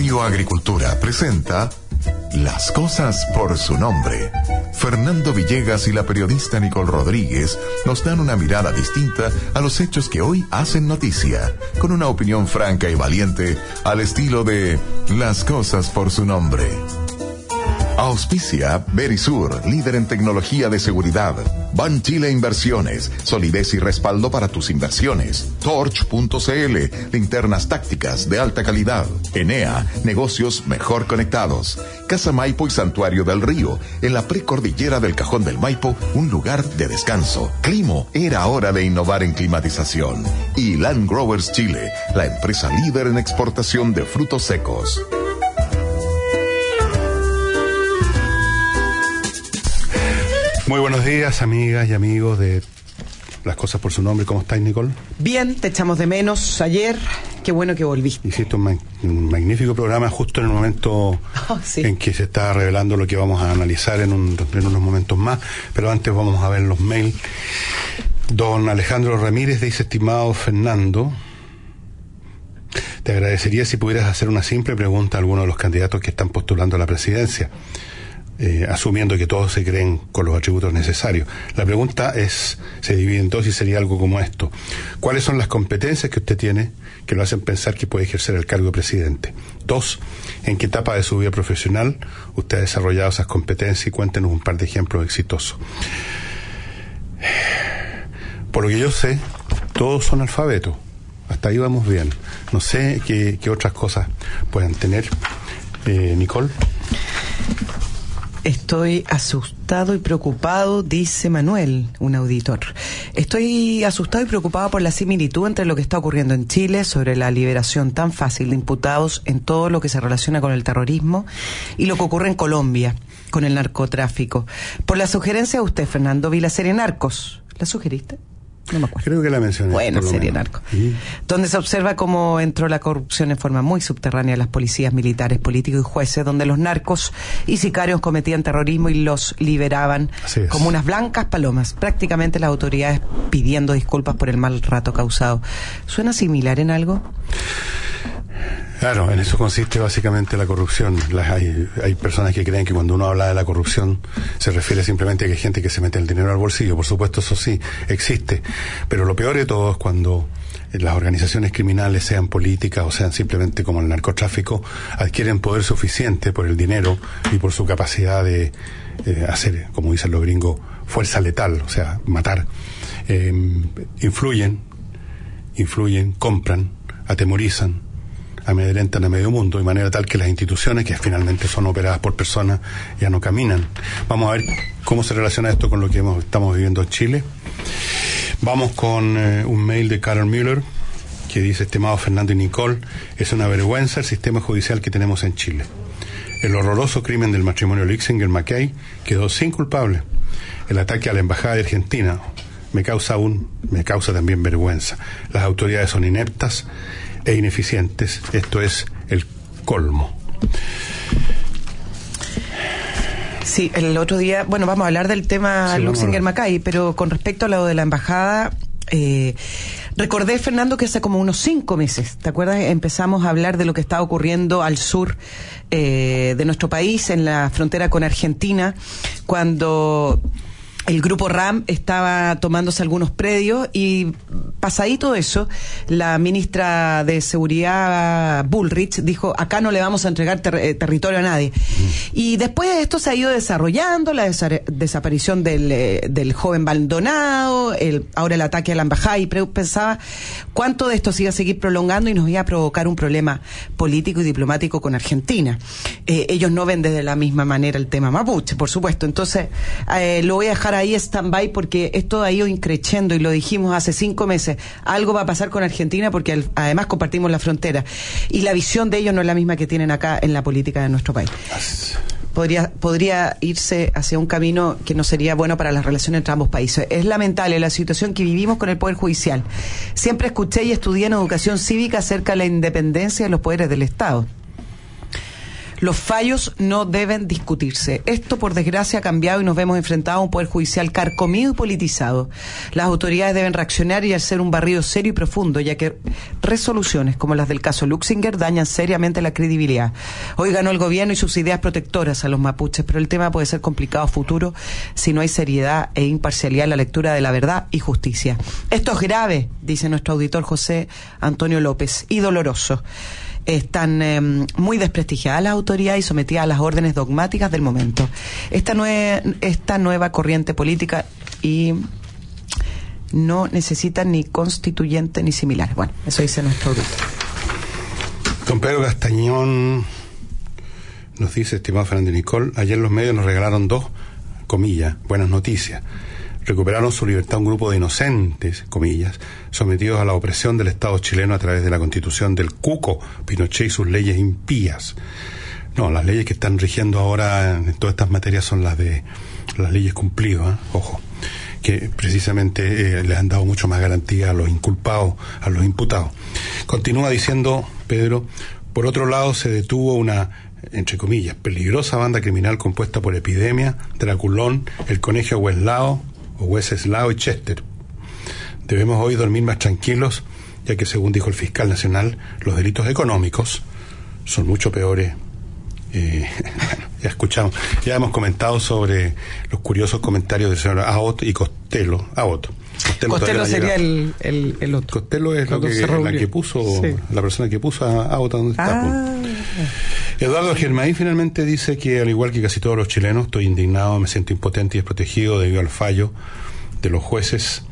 Radio Agricultura presenta Las cosas por su nombre. Fernando Villegas y la periodista Nicole Rodríguez nos dan una mirada distinta a los hechos que hoy hacen noticia, con una opinión franca y valiente al estilo de Las cosas por su nombre. Auspicia Berisur, líder en tecnología de seguridad. Ban Chile Inversiones, solidez y respaldo para tus inversiones. Torch.cl, linternas tácticas de alta calidad. Enea, negocios mejor conectados. Casa Maipo y Santuario del Río, en la precordillera del Cajón del Maipo, un lugar de descanso. Climo, era hora de innovar en climatización. Y Land Growers Chile, la empresa líder en exportación de frutos secos. Muy buenos días, amigas y amigos de Las Cosas por su Nombre. ¿Cómo estáis, Nicole? Bien, te echamos de menos ayer. Qué bueno que volviste. Hiciste un, ma- un magnífico programa justo en el momento Oh, sí. en que se está revelando lo que vamos a analizar en, un- en unos momentos más. Pero antes vamos a ver los mails. Don Alejandro Ramírez dice, estimado Fernando, te agradecería si pudieras hacer una simple pregunta a alguno de los candidatos que están postulando a la presidencia. Eh, asumiendo que todos se creen con los atributos necesarios. La pregunta es, se divide en dos y sería algo como esto. ¿Cuáles son las competencias que usted tiene que lo hacen pensar que puede ejercer el cargo de presidente? Dos, ¿en qué etapa de su vida profesional usted ha desarrollado esas competencias y cuéntenos un par de ejemplos exitosos? Por lo que yo sé, todos son alfabetos. Hasta ahí vamos bien. No sé qué, otras cosas puedan tener. Eh, Nicole. Estoy asustado y preocupado, dice Manuel, un auditor. Estoy asustado y preocupado por la similitud entre lo que está ocurriendo en Chile sobre la liberación tan fácil de imputados en todo lo que se relaciona con el terrorismo y lo que ocurre en Colombia con el narcotráfico. Por la sugerencia de usted, Fernando, vi la serie Narcos. ¿La sugeriste? No me acuerdo. Creo que la mencioné. Lo serie menos. Narco. Donde se observa cómo entró la corrupción en forma muy subterránea a las policías militares, políticos y jueces, donde los narcos y sicarios cometían terrorismo y los liberaban como unas blancas palomas. Prácticamente las autoridades pidiendo disculpas por el mal rato causado. ¿Suena similar en algo? Claro, en eso consiste básicamente la corrupción. Las- hay, hay personas que creen que cuando uno habla de la corrupción se refiere simplemente a que hay gente que se mete el dinero al bolsillo. Por supuesto, eso sí, existe. Pero lo peor de todo es cuando las organizaciones criminales, sean políticas o sean simplemente como el narcotráfico, adquieren poder suficiente por el dinero y por su capacidad de eh, hacer, como dicen los gringos, fuerza letal, o sea, matar. Eh, influyen, influyen, compran, atemorizan, amedrentan a medio mundo de manera tal que las instituciones que finalmente son operadas por personas ya no caminan. Vamos a ver cómo se relaciona esto con lo que hemos- estamos viviendo en Chile. Vamos con eh, un mail de Carol Müller que dice, estimado Fernando y Nicole, es una vergüenza el sistema judicial que tenemos en Chile. El horroroso crimen del matrimonio Lixinger-McKay quedó sin culpable. El ataque a la embajada de Argentina me causa aún, me causa también vergüenza. Las autoridades son ineptas e ineficientes. Esto es el colmo. Sí, el otro día, bueno, vamos a hablar del tema Sí, Luxinger. Macay, pero con respecto a lo de la embajada, eh, recordé, Fernando, que hace como unos cinco meses, ¿te acuerdas? Empezamos a hablar de lo que estaba ocurriendo al sur eh, de nuestro país, en la frontera con Argentina, cuando el grupo RAM estaba tomándose algunos predios y pasadito eso, la ministra de Seguridad Bullrich dijo, acá no le vamos a entregar ter- eh, territorio a nadie. Y después esto se ha ido desarrollando, la desa- desaparición del, eh, del joven Baldonado, el, ahora el ataque a la embajada y pensaba cuánto de esto se iba a seguir prolongando y nos iba a provocar un problema político y diplomático con Argentina. Eh, ellos no ven desde la misma manera el tema mapuche, por supuesto. Entonces, eh, lo voy a dejar ahí stand-by porque esto ha ido increciendo y lo dijimos hace cinco meses. Algo va a pasar con Argentina porque al- además compartimos la frontera. Y la visión de ellos no es la misma que tienen acá en la política de nuestro país. Podría, podría irse hacia un camino que no sería bueno para las relaciones entre ambos países. Es lamentable la situación que vivimos con el Poder Judicial. Siempre escuché y estudié en educación cívica acerca de la independencia de los poderes del Estado. Los fallos no deben discutirse. Esto, por desgracia, ha cambiado y nos vemos enfrentados a un poder judicial carcomido y politizado. Las autoridades deben reaccionar y hacer un barrido serio y profundo, ya que resoluciones como las del caso Luxinger dañan seriamente la credibilidad. Hoy ganó el gobierno y sus ideas protectoras a los mapuches, pero el tema puede ser complicado a futuro si no hay seriedad e imparcialidad en la lectura de la verdad y justicia. Esto es grave, dice nuestro auditor José Antonio López, y doloroso están em, muy desprestigiadas las autoridades y sometidas a las órdenes dogmáticas del momento. Esta, esta nueva corriente política y no necesita ni constituyente ni similar. Bueno, eso dice nuestro auditor. Don Pedro Castañón nos dice, estimado Fernando Nicol, ayer los medios nos regalaron dos, comillas, buenas noticias recuperaron su libertad un grupo de inocentes, comillas, sometidos a la opresión del Estado chileno a través de la constitución del Cuco, Pinochet y sus leyes impías. No, las leyes que están rigiendo ahora en todas estas materias son las de las leyes cumplidas, ¿eh? ojo, que precisamente eh, les han dado mucho más garantía a los inculpados, a los imputados. Continúa diciendo Pedro, por otro lado se detuvo una entre comillas, peligrosa banda criminal compuesta por Epidemia, Draculón, el Conejo Hueslao, o Wenceslao y Chester. Debemos hoy dormir más tranquilos, ya que según dijo el fiscal nacional, los delitos económicos son mucho peores. Eh, ya escuchamos, ya hemos comentado sobre los curiosos comentarios del señor Aot y Costello. Aot. Costello, sería el, el, otro. Costello es lo que, la que puso, la persona que puso a Aot donde está. Ah. Eduardo Germain finalmente dice que, al igual que casi todos los chilenos, estoy indignado, me siento impotente y desprotegido debido al fallo de los jueces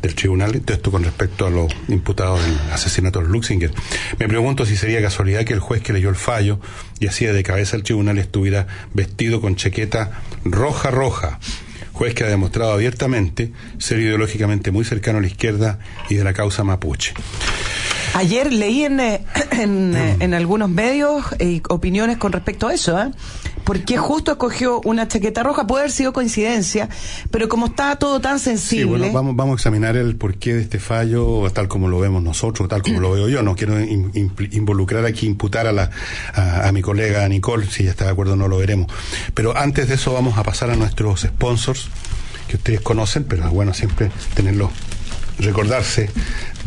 del tribunal, esto con respecto a los imputados del asesinato de Luxinger. Me pregunto si sería casualidad que el juez que leyó el fallo y hacía de cabeza el tribunal estuviera vestido con chaqueta roja roja, juez que ha demostrado abiertamente ser ideológicamente muy cercano a la izquierda y de la causa mapuche. Ayer leí en, eh, eh, en, algunos medios eh, opiniones con respecto a eso, ¿eh? porque justo escogió una chaqueta roja, puede haber sido coincidencia, pero como está todo tan sensible... Sí, bueno, vamos, vamos a examinar el porqué de este fallo, tal como lo vemos nosotros, tal como lo veo yo. No quiero involucrar aquí, imputar a, la, a, mi colega Nicole, si ya está de acuerdo no lo veremos. Pero antes de eso vamos a pasar a nuestros sponsors, que ustedes conocen, pero es bueno siempre tenerlos recordarse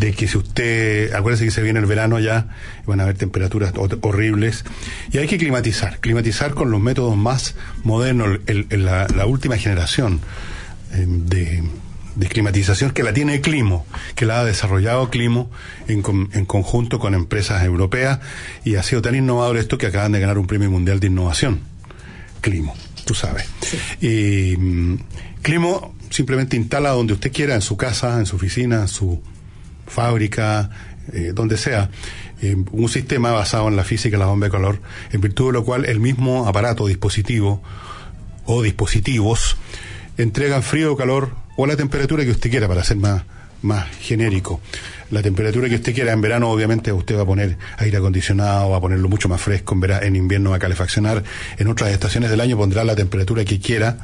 de que si usted, acuérdese que se viene el verano ya, van a haber temperaturas horribles, y hay que climatizar, climatizar con los métodos más modernos, la, última generación eh, de, climatización que la tiene Climo, que la ha desarrollado Climo en, en, conjunto con empresas europeas, y ha sido tan innovador esto que acaban de ganar un premio mundial de innovación. Climo, tú sabes. Y mm, Climo simplemente instala donde usted quiera, en su casa, en su oficina, en su fábrica, eh, donde sea, eh, un sistema basado en la física de la bomba de calor, en virtud de lo cual el mismo aparato, dispositivo o dispositivos entregan frío o calor o la temperatura que usted quiera para ser más, más genérico. La temperatura que usted quiera en verano, obviamente, usted va a poner aire acondicionado, va a ponerlo mucho más fresco, en, en invierno va a calefaccionar, en otras estaciones del año pondrá la temperatura que quiera,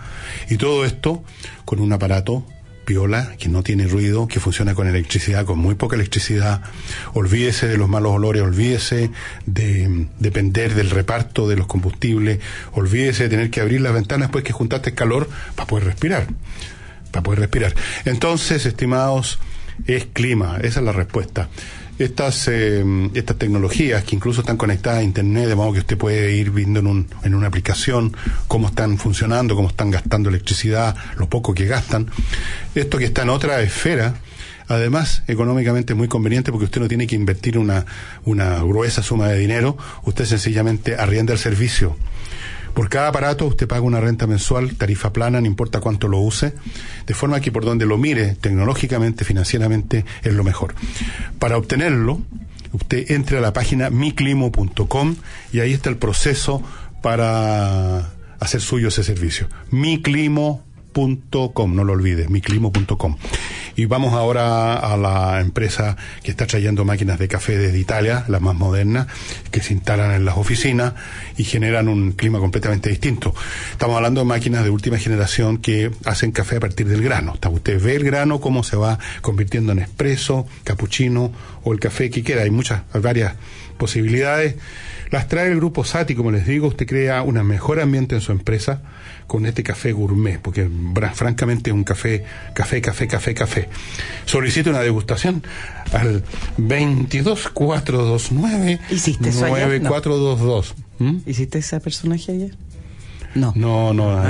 y todo esto con un aparato piola, que no tiene ruido, que funciona con electricidad, con muy poca electricidad. Olvídese de los malos olores, olvídese de depender del reparto de los combustibles, olvídese de tener que abrir las ventanas después que juntaste calor para poder respirar. Para poder respirar. Entonces, estimados, es clima, esa es la respuesta estas, eh, estas tecnologías que incluso están conectadas a Internet, de modo que usted puede ir viendo en, un, en una aplicación cómo están funcionando, cómo están gastando electricidad, lo poco que gastan. Esto que está en otra esfera, Además, económicamente es muy conveniente porque usted no tiene que invertir una, una gruesa suma de dinero, usted sencillamente arrienda el servicio por cada aparato usted paga una renta mensual, tarifa plana, no importa cuánto lo use, de forma que por donde lo mire, tecnológicamente, financieramente, es lo mejor. Para obtenerlo, usted entre a la página miclimo.com y ahí está el proceso para hacer suyo ese servicio. miclimo.com, no lo olvide, miclimo.com. Y vamos ahora a la empresa que está trayendo máquinas de café desde Italia, las más modernas, que se instalan en las oficinas y generan un clima completamente distinto. Estamos hablando de máquinas de última generación que hacen café a partir del grano. Usted ve el grano, cómo se va convirtiendo en espresso, cappuccino o el café que quiera. Hay muchas, varias posibilidades las trae el grupo Sati, como les digo, usted crea un mejor ambiente en su empresa con este café gourmet, porque francamente es un café, café, café, café, café. Solicite una degustación al 22429 ¿Hiciste eso 9422. ¿Mm? ¿Hiciste ese personaje ayer? No. No, no, no,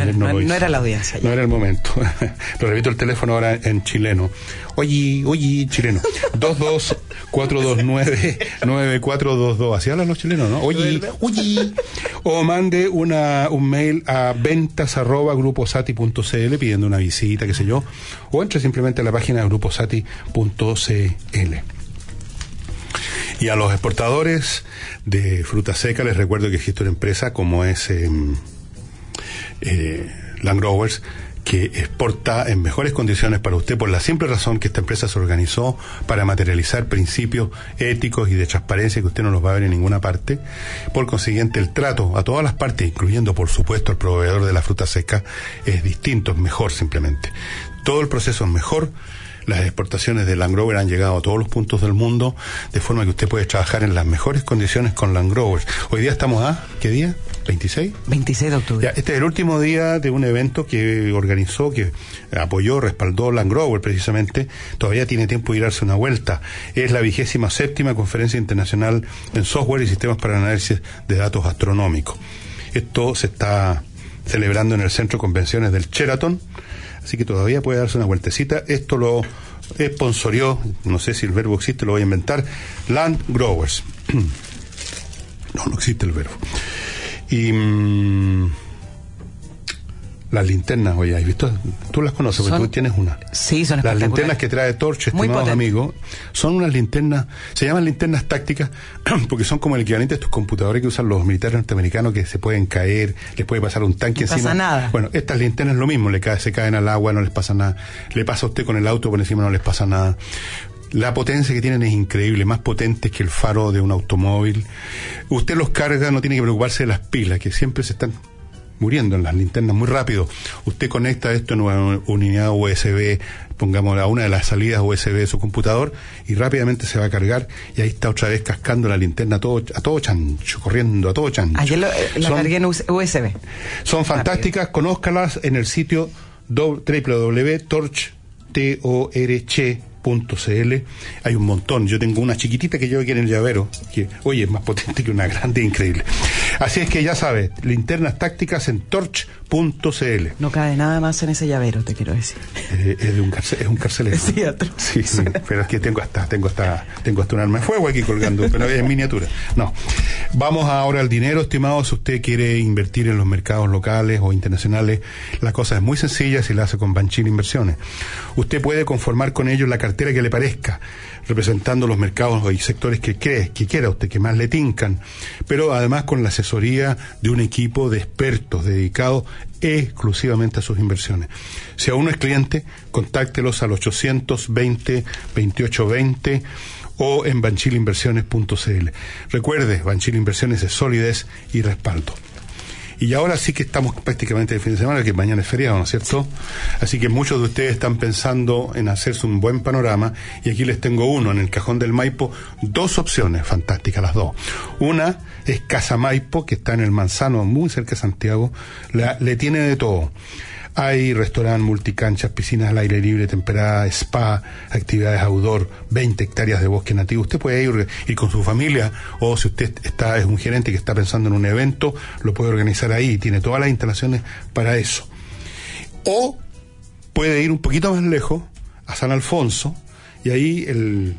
era la audiencia. No era el momento. lo repito el teléfono ahora en chileno. Oye, oye, chileno. 22429-9422. Así hablan los chilenos, ¿no? Oye, oye. O mande una, un mail a ventas arroba gruposati.cl pidiendo una visita, qué sé yo. O entre simplemente a la página de gruposati.cl. Y a los exportadores de fruta seca les recuerdo que existe una empresa como es... Em, eh, Land Growers que exporta en mejores condiciones para usted por la simple razón que esta empresa se organizó para materializar principios éticos y de transparencia que usted no los va a ver en ninguna parte. Por consiguiente, el trato a todas las partes, incluyendo por supuesto al proveedor de la fruta seca, es distinto, es mejor simplemente. Todo el proceso es mejor las exportaciones de Land Grover han llegado a todos los puntos del mundo, de forma que usted puede trabajar en las mejores condiciones con Land Growers. Hoy día estamos a, ¿qué día? ¿26? 26 de octubre. este es el último día de un evento que organizó, que apoyó, respaldó Land Grover precisamente. Todavía tiene tiempo de irse una vuelta. Es la vigésima séptima conferencia internacional en software y sistemas para análisis de datos astronómicos. Esto se está celebrando en el Centro de Convenciones del Sheraton Así que todavía puede darse una vueltecita. Esto lo sponsorió, no sé si el verbo existe, lo voy a inventar, Land Growers. no, no existe el verbo. Y... Mm, las linternas, oye, ¿has visto? Tú las conoces, porque tú tienes una. Sí, son Las linternas que trae Torch, estimados amigos, son unas linternas, se llaman linternas tácticas, porque son como el equivalente a estos computadores que usan los militares norteamericanos que se pueden caer, les puede pasar un tanque no encima. pasa nada. Bueno, estas linternas es lo mismo, le cae, se caen al agua, no les pasa nada. Le pasa a usted con el auto por encima, no les pasa nada. La potencia que tienen es increíble, más potente que el faro de un automóvil. Usted los carga, no tiene que preocuparse de las pilas, que siempre se están muriendo en las linternas muy rápido. Usted conecta esto en una unidad USB, pongamos a una de las salidas USB de su computador y rápidamente se va a cargar y ahí está otra vez cascando la linterna a todo, a todo chancho, corriendo a todo chancho. Ayer lo, eh, la cargué en USB. Son fantásticas, conózcalas en el sitio www.torch, .cl. Hay un montón. Yo tengo una chiquitita que yo aquí en el llavero, que, oye, es más potente que una grande, increíble. Así es que ya sabes, linternas tácticas en torch.cl. No cae nada más en ese llavero, te quiero decir. Eh, es, de un es un carcelero. Sí, sí, pero es que tengo hasta, tengo hasta, tengo hasta un arma de fuego aquí colgando, pero es en miniatura. No. Vamos ahora al dinero, estimado. Si usted quiere invertir en los mercados locales o internacionales, la cosa es muy sencilla si la hace con Banchil Inversiones. Usted puede conformar con ellos la cartera que le parezca, representando los mercados y sectores que cree, que quiera usted, que más le tincan, pero además con la asesoría de un equipo de expertos dedicados exclusivamente a sus inversiones. Si aún no es cliente, contáctelos al 820 2820 o en banchilinversiones.cl. Recuerde, Banchil Inversiones es solidez y respaldo. Y ahora sí que estamos prácticamente el fin de semana, que mañana es feriado, ¿no es cierto? Así que muchos de ustedes están pensando en hacerse un buen panorama y aquí les tengo uno, en el cajón del Maipo, dos opciones fantásticas, las dos. Una es Casa Maipo, que está en el Manzano, muy cerca de Santiago, le tiene de todo hay restaurante, multicanchas, piscinas al aire libre, temperada, spa, actividades outdoor, 20 hectáreas de bosque nativo. Usted puede ir, ir con su familia o si usted está es un gerente que está pensando en un evento, lo puede organizar ahí. Tiene todas las instalaciones para eso. O puede ir un poquito más lejos, a San Alfonso, y ahí el,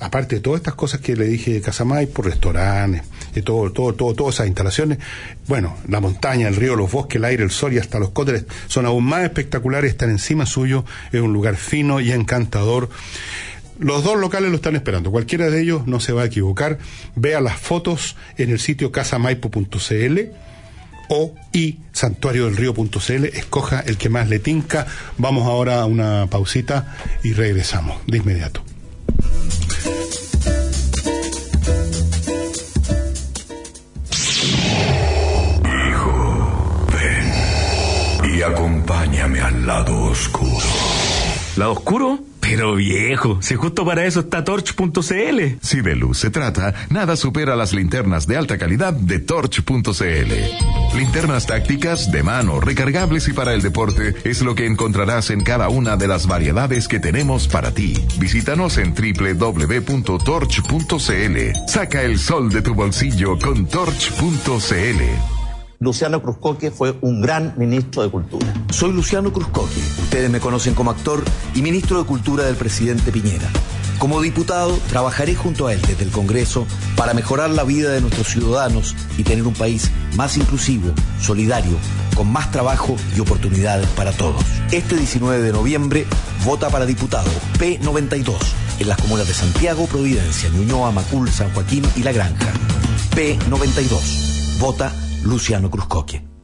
aparte de todas estas cosas que le dije de Casamay, por restaurantes, de todo, todo, todo, todas esas instalaciones, bueno, la montaña, el río, los bosques, el aire, el sol y hasta los cóteres son aún más espectaculares, están encima suyo, es un lugar fino y encantador. Los dos locales lo están esperando, cualquiera de ellos no se va a equivocar. Vea las fotos en el sitio casamaipo.cl o y santuario del río.cl, escoja el que más le tinca. Vamos ahora a una pausita y regresamos de inmediato. Lado oscuro. ¿Lado oscuro? Pero viejo, si justo para eso está torch.cl. Si de luz se trata, nada supera las linternas de alta calidad de torch.cl. Linternas tácticas, de mano, recargables y para el deporte es lo que encontrarás en cada una de las variedades que tenemos para ti. Visítanos en www.torch.cl. Saca el sol de tu bolsillo con torch.cl. Luciano Cruzcoque fue un gran ministro de Cultura. Soy Luciano Cruzcoque. Ustedes me conocen como actor y ministro de Cultura del presidente Piñera. Como diputado, trabajaré junto a él desde el Congreso para mejorar la vida de nuestros ciudadanos y tener un país más inclusivo, solidario, con más trabajo y oportunidades para todos. Este 19 de noviembre, vota para diputado P92 en las comunas de Santiago, Providencia, Ñuñoa, Macul, San Joaquín y La Granja. P92. Vota Luciano Cruzcoque.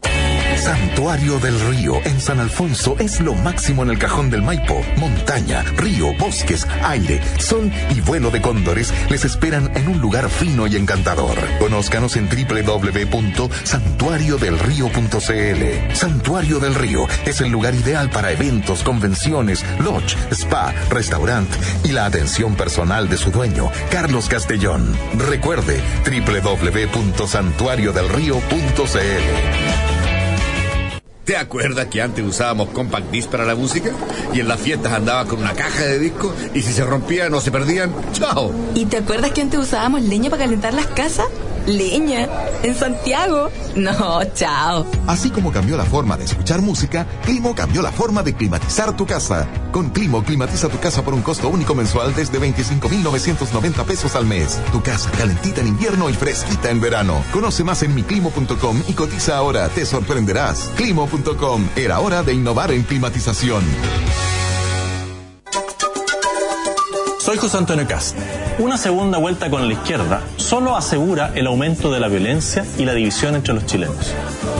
Santuario del Río en San Alfonso es lo máximo en el cajón del Maipo. Montaña, río, bosques, aire, sol y vuelo de cóndores les esperan en un lugar fino y encantador. Conózcanos en www.santuariodelrío.cl. Santuario del Río es el lugar ideal para eventos, convenciones, lodge, spa, restaurante y la atención personal de su dueño, Carlos Castellón. Recuerde www.santuariodelrío.cl. ¿Te acuerdas que antes usábamos compact disc para la música? Y en las fiestas andaba con una caja de discos y si se rompían o se perdían, ¡chao! ¿Y te acuerdas que antes usábamos leña para calentar las casas? ¿Leña? ¿En Santiago? No, chao. Así como cambió la forma de escuchar música, Climo cambió la forma de climatizar tu casa. Con Climo, climatiza tu casa por un costo único mensual desde 25,990 pesos al mes. Tu casa calentita en invierno y fresquita en verano. Conoce más en miclimo.com y cotiza ahora. Te sorprenderás. Climo.com. Era hora de innovar en climatización. Soy José Antonio Cast. Una segunda vuelta con la izquierda solo asegura el aumento de la violencia y la división entre los chilenos.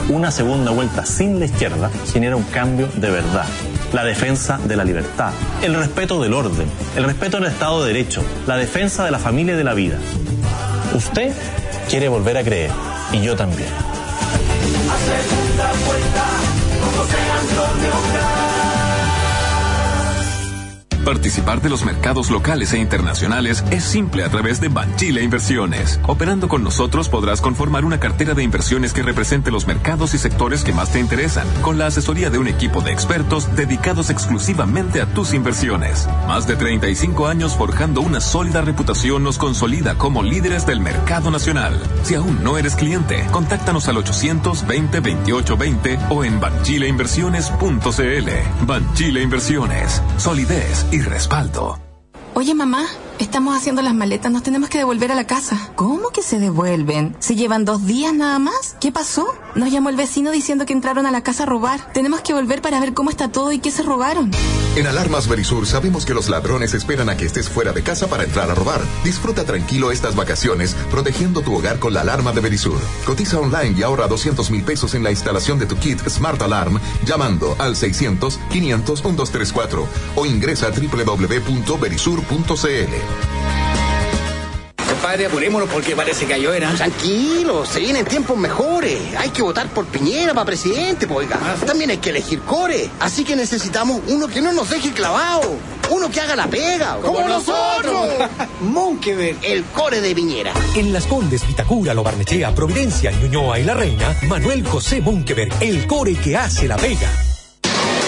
Una segunda vuelta sin la izquierda genera un cambio de verdad. La defensa de la libertad, el respeto del orden, el respeto del Estado de Derecho, la defensa de la familia y de la vida. Usted quiere volver a creer y yo también. Participar de los mercados locales e internacionales es simple a través de Banchile Inversiones. Operando con nosotros podrás conformar una cartera de inversiones que represente los mercados y sectores que más te interesan, con la asesoría de un equipo de expertos dedicados exclusivamente a tus inversiones. Más de 35 años forjando una sólida reputación nos consolida como líderes del mercado nacional. Si aún no eres cliente, contáctanos al 820 2820 o en banchileinversiones.cl. Banchile Inversiones. Solidez y respaldo. Oye, mamá, estamos haciendo las maletas, nos tenemos que devolver a la casa. ¿Cómo que se devuelven? ¿Se llevan dos días nada más? ¿Qué pasó? Nos llamó el vecino diciendo que entraron a la casa a robar. Tenemos que volver para ver cómo está todo y qué se robaron. En Alarmas Verisur sabemos que los ladrones esperan a que estés fuera de casa para entrar a robar. Disfruta tranquilo estas vacaciones protegiendo tu hogar con la alarma de Verisur. Cotiza online y ahorra 200 mil pesos en la instalación de tu kit Smart Alarm llamando al 600 500 1234 o ingresa a www.verisur.cl. Compadre, apurémonos porque parece que lloverá. Tranquilo, se vienen tiempos mejores. Hay que votar por Piñera para presidente, pues, oiga. También hay que elegir core. Así que necesitamos uno que no nos deje clavado. Uno que haga la pega. ¡Como nosotros! Monkeberg, el core de Piñera. En Las Condes, Vitacura, Lo Barnechea, Providencia, Ñuñoa y La Reina, Manuel José Monkeberg, el core que hace la pega.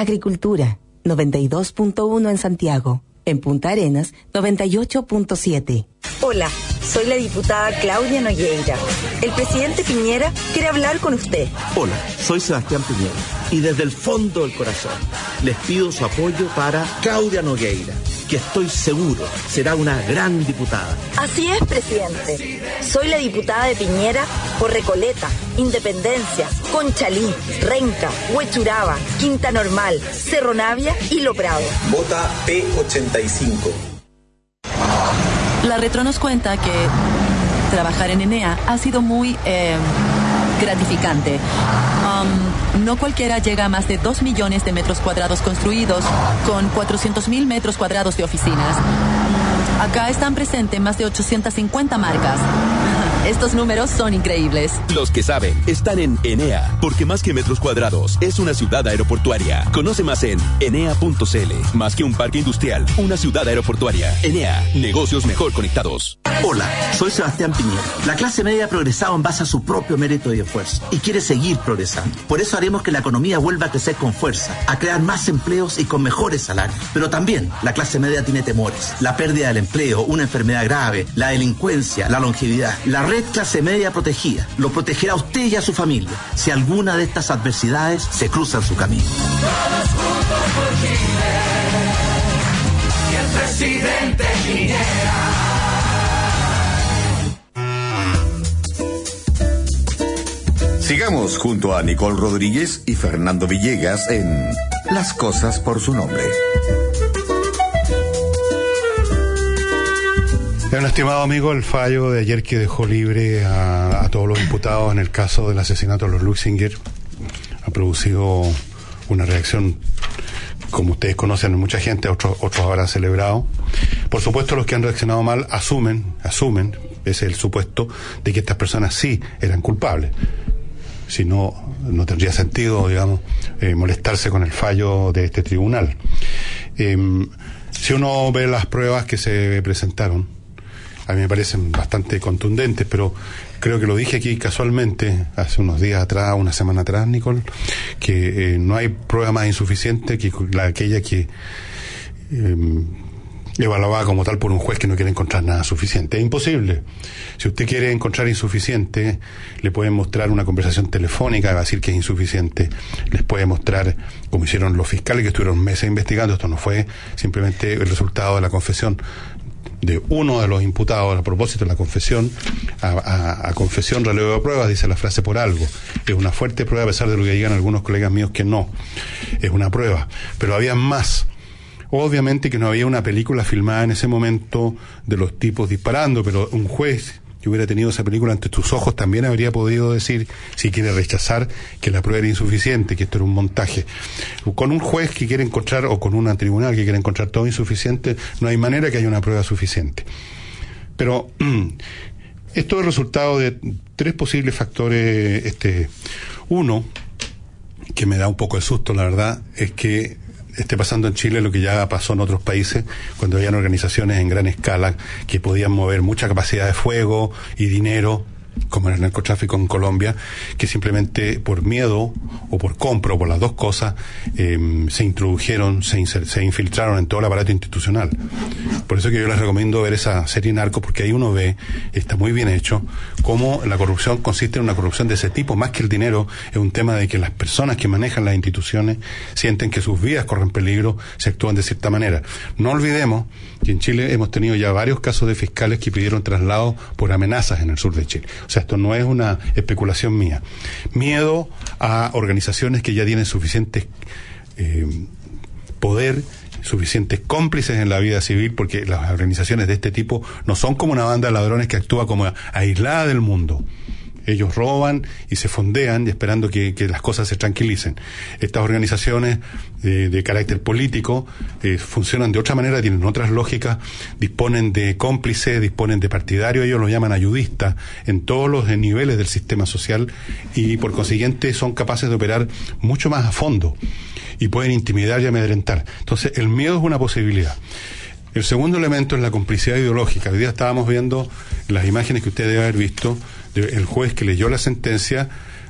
Agricultura, 92.1 en Santiago. En Punta Arenas, 98.7. Hola, soy la diputada Claudia Nogueira. El presidente Piñera quiere hablar con usted. Hola, soy Sebastián Piñera. Y desde el fondo del corazón les pido su apoyo para Claudia Nogueira que estoy seguro será una gran diputada. Así es, presidente. Soy la diputada de Piñera por Recoleta, Independencia, Conchalí, Renca, Huechuraba, Quinta Normal, Cerro Navia y Lo Prado. Vota P85. La retro nos cuenta que trabajar en Enea ha sido muy eh, gratificante. Um, no cualquiera llega a más de 2 millones de metros cuadrados construidos con 400 mil metros cuadrados de oficinas. Acá están presentes más de 850 marcas. Estos números son increíbles. Los que saben están en Enea, porque más que metros cuadrados, es una ciudad aeroportuaria. Conoce más en enea.cl. Más que un parque industrial, una ciudad aeroportuaria. Enea, negocios mejor conectados. Hola, soy Sebastián Piñera. La clase media ha progresado en base a su propio mérito y esfuerzo y quiere seguir progresando. Por eso haremos que la economía vuelva a crecer con fuerza, a crear más empleos y con mejores salarios. Pero también la clase media tiene temores. La pérdida del empleo, una enfermedad grave, la delincuencia, la longevidad. La red clase media protegida lo protegerá a usted y a su familia si alguna de estas adversidades se cruza en su camino. Todos juntos por Chile. Y el presidente Piñera. Sigamos junto a Nicole Rodríguez y Fernando Villegas en Las cosas por su nombre. Bueno, estimado amigo, el fallo de ayer que dejó libre a, todos los imputados en el caso del asesinato de los Luxinger ha producido una reacción, como ustedes conocen, mucha gente, otros, otros habrán celebrado. Por supuesto, los que han reaccionado mal asumen, asumen, ese es el supuesto, de que estas personas sí eran culpables. Si no, no tendría sentido, digamos, eh, molestarse con el fallo de este tribunal. Em, si uno ve las pruebas que se presentaron, a mí me parecen bastante contundentes, pero creo que lo dije aquí casualmente, hace unos días atrás, una semana atrás, Nicole, que eh, no hay prueba más insuficiente que la, aquella que eh, evaluada como tal por un juez que no quiere encontrar nada suficiente. Es imposible. Si usted quiere encontrar insuficiente, le pueden mostrar una conversación telefónica, va a decir que es insuficiente. Les puede mostrar, como hicieron los fiscales que estuvieron meses investigando, esto no fue simplemente el resultado de la confesión de uno de los imputados a propósito de la confesión, a, confesión relevo de pruebas, dice la frase por algo. Es una fuerte prueba, a pesar de lo que digan algunos colegas míos que no. Es una prueba. Pero había más. Obviamente que no había una película filmada en ese momento de los tipos disparando, pero un juez que hubiera tenido esa película ante tus ojos también habría podido decir, si quiere rechazar, que la prueba era insuficiente, que esto era un montaje. Con un juez que quiere encontrar, o con un tribunal que quiere encontrar todo insuficiente, no hay manera que haya una prueba suficiente. Pero esto es resultado de tres posibles factores. Este, uno, que me da un poco de susto, la verdad, es que esté pasando en Chile lo que ya pasó en otros países, cuando habían organizaciones en gran escala que podían mover mucha capacidad de fuego y dinero como el narcotráfico en Colombia, que simplemente por miedo o por compra o por las dos cosas eh, se introdujeron, se, se, infiltraron en todo el aparato institucional. Por eso que yo les recomiendo ver esa serie Narco, porque ahí uno ve, está muy bien hecho, cómo la corrupción consiste en una corrupción de ese tipo, más que el dinero, es un tema de que las personas que manejan las instituciones sienten que sus vidas corren peligro, se actúan de cierta manera. No olvidemos que en Chile hemos tenido ya varios casos de fiscales que pidieron traslado por amenazas en el sur de Chile. O sea, esto no es una especulación mía. Miedo a organizaciones que ya tienen suficiente eh, poder, suficientes cómplices en la vida civil, porque las organizaciones de este tipo no son como una banda de ladrones que actúa como aislada del mundo. Ellos roban y se fondean esperando que, que las cosas se tranquilicen. Estas organizaciones de, de carácter político eh, funcionan de otra manera, tienen otras lógicas, disponen de cómplices, disponen de partidarios, ellos los llaman ayudistas en todos los niveles del sistema social y por consiguiente son capaces de operar mucho más a fondo y pueden intimidar y amedrentar. Entonces el miedo es una posibilidad. El segundo elemento es la complicidad ideológica. Hoy día estábamos viendo las imágenes que usted debe haber visto el juez que leyó la sentencia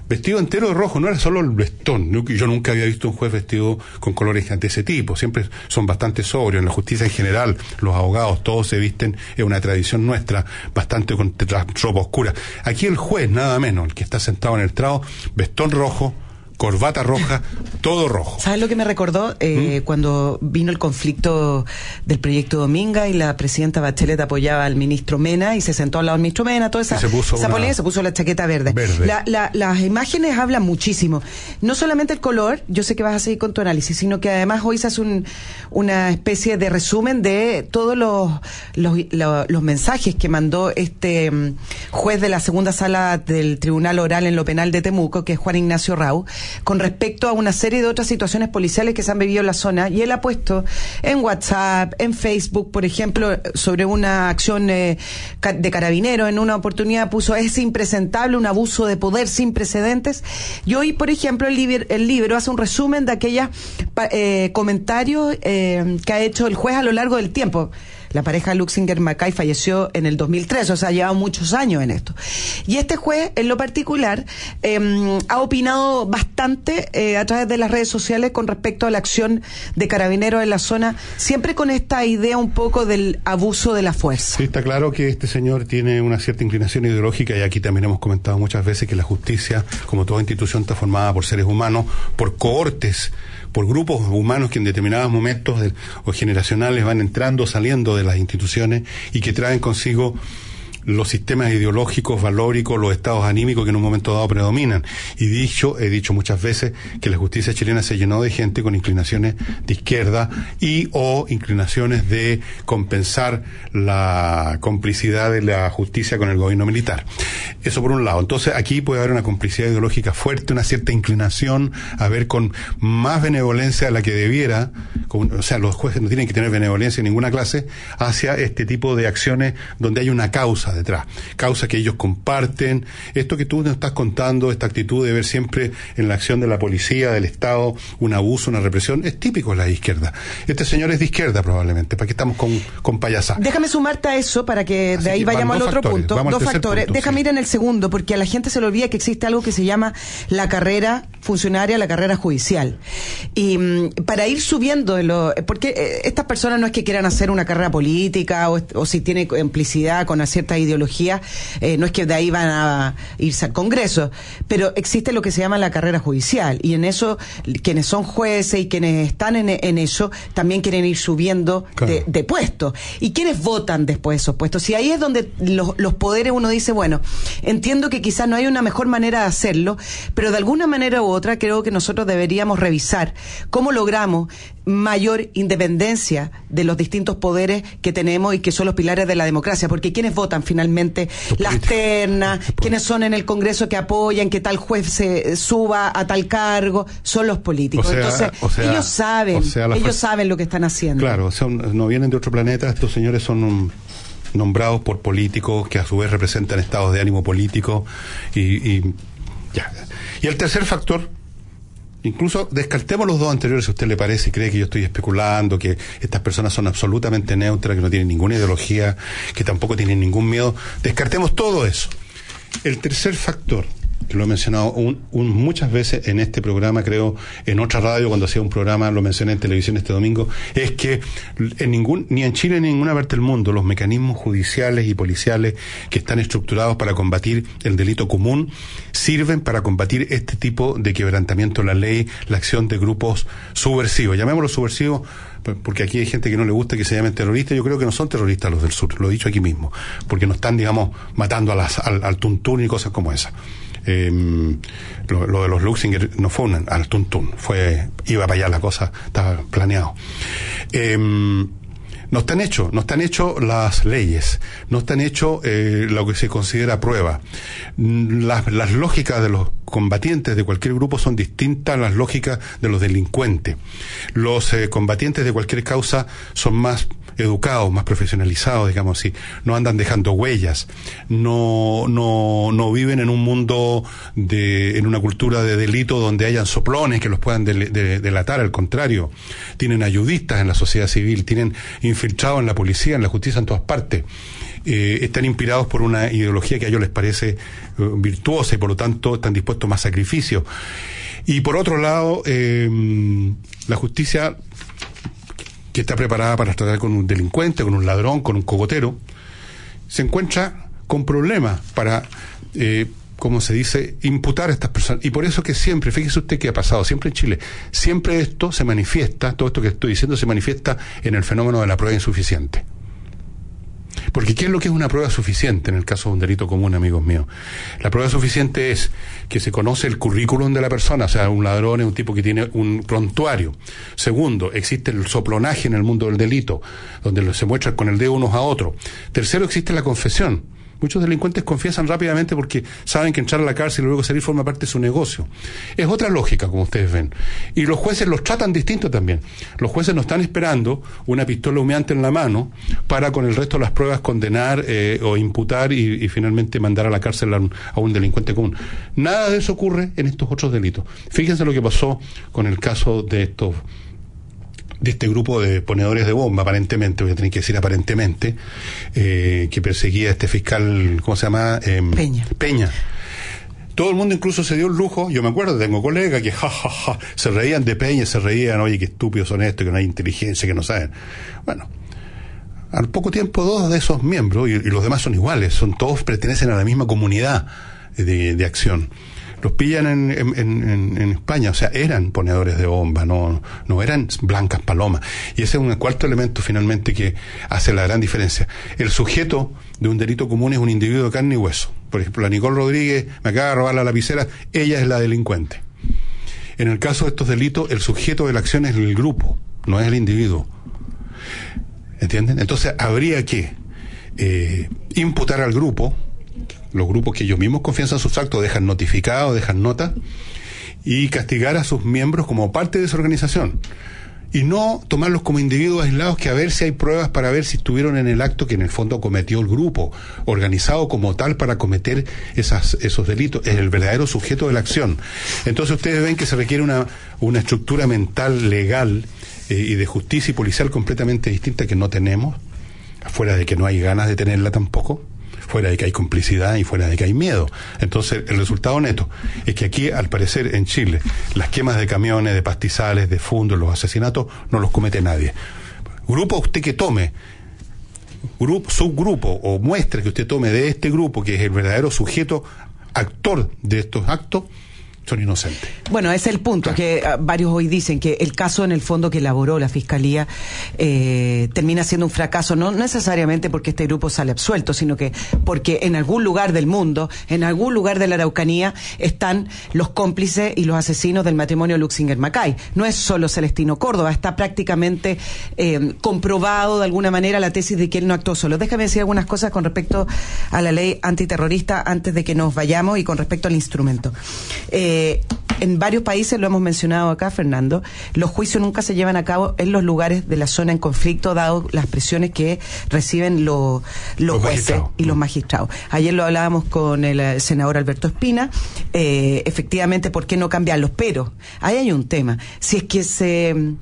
vestido entero de rojo, no era solo el vestón. Yo nunca había visto un juez vestido con colores de ese tipo. Siempre son bastante sobrios. En la justicia en general, los abogados todos se visten, es una tradición nuestra, bastante con ropa oscura. Aquí el juez, nada menos, el que está sentado en el trado, vestón rojo, corbata roja, todo rojo. ¿Sabes lo que me recordó? Eh, ¿Mm? Cuando vino el conflicto del proyecto Dominga y la presidenta Bachelet apoyaba al ministro Mena y se sentó al lado del ministro Mena, toda esa, Y se puso esa una- polémica, se puso la chaqueta verde. Verde. La- la- las imágenes hablan muchísimo. No solamente el color, yo sé que vas a seguir con tu análisis, sino que además hoy se hace un- una especie de resumen de todos los, los, lo- los mensajes que mandó este mm, juez de la segunda sala del Tribunal Oral en lo Penal de Temuco, que es Juan Ignacio Rau, con respecto a una serie de otras situaciones policiales que se han vivido en la zona. Y él ha puesto en WhatsApp, en Facebook, por ejemplo, sobre una acción eh, de carabineros. En una oportunidad puso, es impresentable, un abuso de poder sin precedentes. Y hoy, por ejemplo, el, libro hace un resumen de aquellos comentarios eh, que ha hecho el juez a lo largo del tiempo. La pareja Luxinger Mackay falleció en el 2003, o sea, ha llevado muchos años en esto. Y este juez, en lo particular, eh, ha opinado bastante eh, a través de las redes sociales con respecto a la acción de carabineros en la zona, siempre con esta idea un poco del abuso de la fuerza. Sí, está claro que este señor tiene una cierta inclinación ideológica y aquí también hemos comentado muchas veces que la justicia, como toda institución, está formada por seres humanos, por cohortes, por grupos humanos que en determinados momentos de- o generacionales van entrando, saliendo de las instituciones y que traen consigo los sistemas ideológicos, valóricos, los estados anímicos que en un momento dado predominan. Y dicho, he dicho muchas veces que la justicia chilena se llenó de gente con inclinaciones de izquierda y o inclinaciones de compensar la complicidad de la justicia con el gobierno militar. Eso por un lado. Entonces aquí puede haber una complicidad ideológica fuerte, una cierta inclinación a ver con más benevolencia a la que debiera, con- o sea, los jueces no tienen que tener benevolencia en ninguna clase, hacia este tipo de acciones donde hay una causa detrás, causa que ellos comparten. Esto que tú nos estás contando, esta actitud de ver siempre en la acción de la policía, del Estado, un abuso, una represión, es típico de la izquierda. Este señor es de izquierda probablemente, ¿para qué estamos con, con payasá? Déjame sumarte a eso para que Así de ahí que vayamos al otro factores, punto. al Dos factores. punto, Déjame sí. ir en el segundo, porque a la gente se le olvida que existe algo que se llama la carrera funcionaria, la carrera judicial. Y mm, para ir subiendo, en lo, porque eh, estas personas no es que quieran hacer una carrera política o, o si tiene complicidad con una cierta ideología, eh, no es que de ahí van a irse al Congreso, pero existe lo que se llama la carrera judicial y en eso quienes son jueces y quienes están en, en eso también quieren ir subiendo de, de puestos. ¿Y quiénes votan después de esos puestos? Y ahí es donde los, los poderes uno dice, bueno, entiendo que quizás no hay una mejor manera de hacerlo, pero de alguna manera u otra creo que nosotros deberíamos revisar cómo logramos mayor independencia de los distintos poderes que tenemos y que son los pilares de la democracia, porque quienes votan finalmente las ternas, quienes son en el Congreso que apoyan que tal juez se suba a tal cargo, son los políticos. O sea, Entonces, o sea, ellos saben, o sea, la ellos saben lo que están haciendo. Claro, son- no vienen de otro planeta, estos señores son um, nombrados por políticos que a su vez representan estados de ánimo político y, y ya. Y el tercer factor, incluso descartemos los dos anteriores si a usted le parece cree que yo estoy especulando, que estas personas son absolutamente neutras, que no tienen ninguna ideología, que tampoco tienen ningún miedo, descartemos todo eso. El tercer factor, lo he mencionado un- muchas veces en este programa, creo, en otra radio, cuando hacía un programa, lo mencioné en televisión este domingo, es que en ningún, ni en Chile ni en ninguna parte del mundo, los mecanismos judiciales y policiales que están estructurados para combatir el delito común sirven para combatir este tipo de quebrantamiento de la ley, la acción de grupos subversivos. Llamémoslos subversivos p- porque aquí hay gente que no le gusta que se llamen terroristas. Yo creo que no son terroristas los del sur, lo he dicho aquí mismo, porque no están, digamos, matando a las, al, al tuntún y cosas como esa. Eh, lo, de los Luxinger no fue un, al tuntún, fue, iba para allá la cosa, estaba planeado. Eh, no están hechos, no están las leyes, no están hechos eh, lo que se considera prueba. Mm, Las, las lógicas de los combatientes de cualquier grupo son distintas a las lógicas de los delincuentes. Los eh, combatientes de cualquier causa son más educados, más profesionalizados, digamos así, no andan dejando huellas, no, no, no viven en un mundo de, en una cultura de delito donde hayan soplones que los puedan del- de- delatar, al contrario, tienen ayudistas en la sociedad civil, tienen infiltrados en la policía, en la justicia, en todas partes. Eh, están inspirados por una ideología que a ellos les parece eh, virtuosa y por lo tanto están dispuestos a más sacrificios. Y por otro lado, eh, la justicia que está preparada para tratar con un delincuente, con un ladrón, con un cogotero, se encuentra con problemas para eh, como se dice, imputar a estas personas. Y por eso que siempre, fíjese usted que ha pasado, siempre en Chile, siempre esto se manifiesta, todo esto que estoy diciendo se manifiesta en el fenómeno de la prueba insuficiente. Porque ¿qué es lo que es una prueba suficiente en el caso de un delito común, amigos míos? La prueba suficiente es que se conoce el currículum de la persona, o sea, un ladrón es un tipo que tiene un prontuario. Segundo, existe el soplonaje en el mundo del delito, donde se muestra con el dedo unos a otros. Tercero, existe la confesión. Muchos delincuentes confiesan rápidamente porque saben que entrar a la cárcel y luego salir forma parte de su negocio. Es otra lógica, como ustedes ven. Y los jueces los tratan distinto también. Los jueces no están esperando una pistola humeante en la mano para con el resto de las pruebas condenar eh, o imputar y, finalmente mandar a la cárcel a un, a un delincuente común. Nada de eso ocurre en estos otros delitos. Fíjense lo que pasó con el caso de estos de este grupo de ponedores de bomba, aparentemente, voy a tener que decir aparentemente, eh, que perseguía a este fiscal, ¿cómo se llama? Em, Peña. Peña. Todo el mundo incluso se dio el lujo, yo me acuerdo, tengo colegas que ja, ja, ja, se reían de Peña, se reían, oye, qué estúpidos son estos, que no hay inteligencia, que no saben. Bueno, al poco tiempo dos de esos miembros, y, y los demás son iguales, son todos pertenecen a la misma comunidad de, de acción los pillan en, en, en, España, o sea, eran ponedores de bomba, no, no eran blancas palomas. Y ese es un cuarto elemento finalmente que hace la gran diferencia. El sujeto de un delito común es un individuo de carne y hueso. Por ejemplo, la Nicole Rodríguez me acaba de robar la lapicera, ella es la delincuente. En el caso de estos delitos, el sujeto de la acción es el grupo, no es el individuo. ¿Entienden? Entonces habría que eh, imputar al grupo los grupos que ellos mismos confiesan sus actos, dejan notificado, dejan nota, y castigar a sus miembros como parte de esa organización. Y no tomarlos como individuos aislados que a ver si hay pruebas para ver si estuvieron en el acto que en el fondo cometió el grupo, organizado como tal para cometer esas, esos delitos, es el verdadero sujeto de la acción. Entonces ustedes ven que se requiere una, una estructura mental legal eh, y de justicia y policial completamente distinta que no tenemos, afuera de que no hay ganas de tenerla tampoco fuera de que hay complicidad y fuera de que hay miedo. Entonces, el resultado neto es que aquí, al parecer, en Chile, las quemas de camiones, de pastizales, de fundos, los asesinatos, no los comete nadie. Grupo usted que tome, grupo, subgrupo o muestre que usted tome de este grupo, que es el verdadero sujeto actor de estos actos, son inocentes. Bueno, ese es el punto, que ah, varios hoy dicen que el caso en el fondo que elaboró la Fiscalía eh, termina siendo un fracaso, no necesariamente porque este grupo sale absuelto, sino que porque en algún lugar del mundo, en algún lugar de la Araucanía, están los cómplices y los asesinos del matrimonio Luxinger-Macay. No es solo Celestino Córdoba, está prácticamente eh, comprobado de alguna manera la tesis de que él no actuó solo. Déjame decir algunas cosas con respecto a la ley antiterrorista antes de que nos vayamos y con respecto al instrumento. Eh, eh, en varios países, lo hemos mencionado acá, Fernando, los juicios nunca se llevan a cabo en los lugares de la zona en conflicto, dado las presiones que reciben los, jueces y los magistrados. Ayer lo hablábamos con el, eh, senador Alberto Espina, eh, efectivamente, ¿por qué no cambiarlos? Pero ahí hay un tema. Si es que se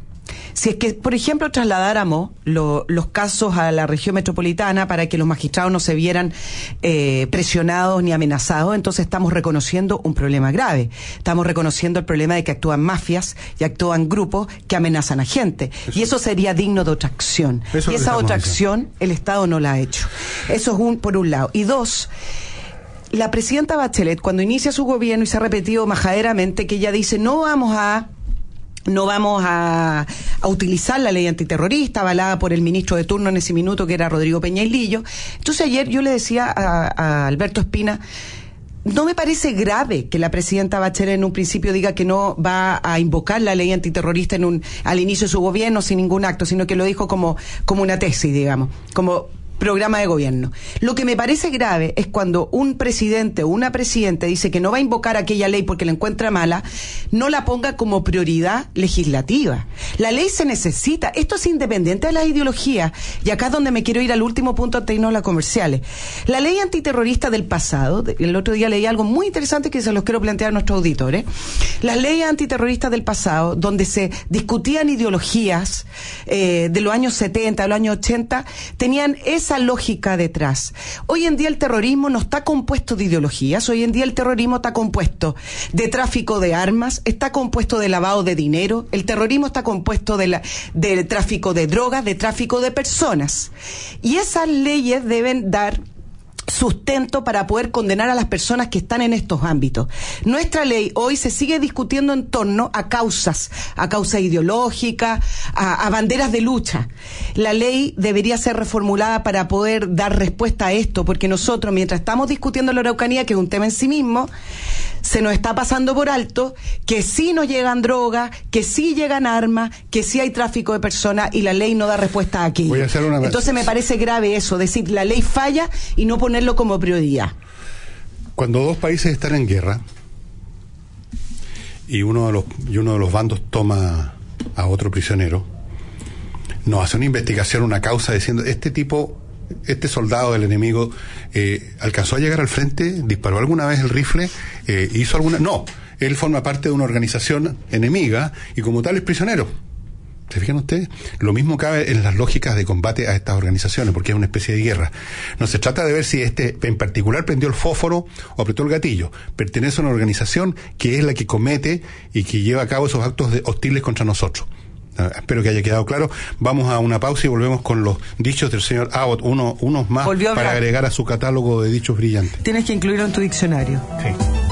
si es que, por ejemplo, trasladáramos los casos a la región metropolitana para que los magistrados no se vieran eh, presionados ni amenazados, entonces estamos reconociendo un problema grave. Estamos reconociendo el problema de que actúan mafias y actúan grupos que amenazan a gente. y eso sería digno de otra acción. y esa otra acción el Estado no la ha hecho. Eso es un, por un lado. Y dos, la presidenta Bachelet, cuando inicia su gobierno y se ha repetido majaderamente que ella dice no vamos a no vamos a, utilizar la ley antiterrorista avalada por el ministro de turno en ese minuto que era Rodrigo Peña Lillo. Entonces ayer yo le decía a, a Alberto Espina, no me parece grave que la presidenta Bachelet en un principio diga que no va a invocar la ley antiterrorista en un, al inicio de su gobierno sin ningún acto, sino que lo dijo como, como una tesis, digamos, como programa de gobierno. Lo que me parece grave es cuando un presidente o una presidenta dice que no va a invocar aquella ley porque la encuentra mala, no la ponga como prioridad legislativa. La ley se necesita. Esto es independiente de las ideologías. Y acá es donde me quiero ir al último punto de las comerciales. La ley antiterrorista del pasado, el otro día leí algo muy interesante que se los quiero plantear a nuestros auditores. Las leyes antiterroristas del pasado, donde se discutían ideologías eh, de los años 70, de los años 80, tenían esa lógica detrás. Hoy en día el terrorismo no está compuesto de ideologías, hoy en día el terrorismo está compuesto de tráfico de armas, está compuesto de lavado de dinero, el terrorismo está compuesto de, la, de tráfico de drogas, de tráfico de personas. Y esas leyes deben dar sustento para poder condenar a las personas que están en estos ámbitos. Nuestra ley hoy se sigue discutiendo en torno a causas, a causas ideológicas, a, a banderas de lucha. La ley debería ser reformulada para poder dar respuesta a esto, porque nosotros, mientras estamos discutiendo la Araucanía, que es un tema en sí mismo, se nos está pasando por alto que sí nos llegan drogas, que sí llegan armas, que sí hay tráfico de personas y la ley no da respuesta a aquello. Voy a hacer una- Entonces me parece grave eso, decir la ley falla y no ponerlo como prioridad. Cuando dos países están en guerra y uno de los, y uno de los bandos toma a otro prisionero, no hace una investigación, una causa diciendo, este tipo, este soldado del enemigo, eh, alcanzó a llegar al frente, disparó alguna vez el rifle, eh, hizo alguna... No, él forma parte de una organización enemiga y como tal es prisionero. ¿Se fijan ustedes? Lo mismo cabe en las lógicas de combate a estas organizaciones, porque es una especie de guerra. No se trata de ver si este en particular prendió el fósforo o apretó el gatillo. Pertenece a una organización que es la que comete y que lleva a cabo esos actos de- hostiles contra nosotros. Ah, espero que haya quedado claro. Vamos a una pausa y volvemos con los dichos del señor Abbott, uno, unos más para agregar a su catálogo de dichos brillantes. Tienes que incluirlo en tu diccionario. Bajando.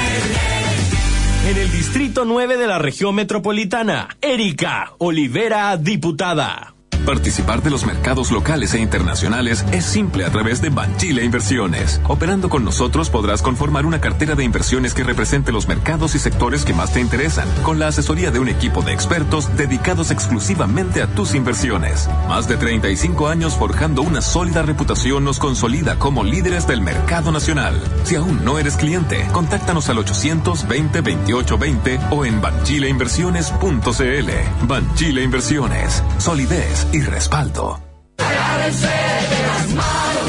En el Distrito 9 de la región metropolitana, Erika Olivera, diputada. Participar de los mercados locales e internacionales es simple a través de Banchile Inversiones. Operando con nosotros podrás conformar una cartera de inversiones que represente los mercados y sectores que más te interesan, con la asesoría de un equipo de expertos dedicados exclusivamente a tus inversiones. Más de 35 años forjando una sólida reputación nos consolida como líderes del mercado nacional. Si aún no eres cliente, contáctanos al 820 2820 o en banchileinversiones.cl. Banchile Inversiones, solidez y respaldo.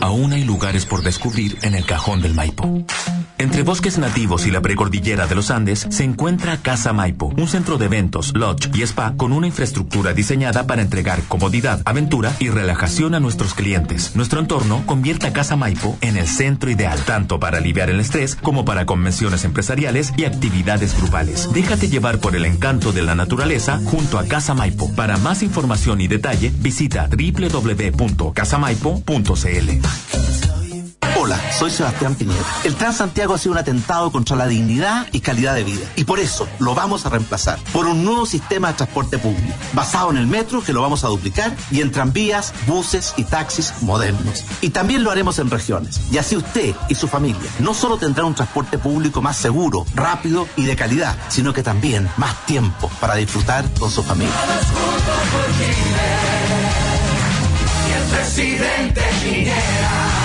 Aún hay lugares por descubrir en el cajón del Maipo. Entre bosques nativos y la precordillera de los Andes se encuentra Casa Maipo, un centro de eventos, lodge y spa con una infraestructura diseñada para entregar comodidad, aventura y relajación a nuestros clientes. Nuestro entorno convierte a Casa Maipo en el centro ideal, tanto para aliviar el estrés como para convenciones empresariales y actividades grupales. Déjate llevar por el encanto de la naturaleza junto a Casa Maipo. Para más información y detalle, visita www.casamaipo.cl. Hola, soy Sebastián Piñera. El Transantiago ha sido un atentado contra la dignidad y calidad de vida. Y por eso lo vamos a reemplazar por un nuevo sistema de transporte público, basado en el metro, que lo vamos a duplicar, y en tranvías, buses y taxis modernos. Y también lo haremos en regiones. Y así usted y su familia no solo tendrán un transporte público más seguro, rápido y de calidad, sino que también más tiempo para disfrutar con su familia. Presidente Piñera.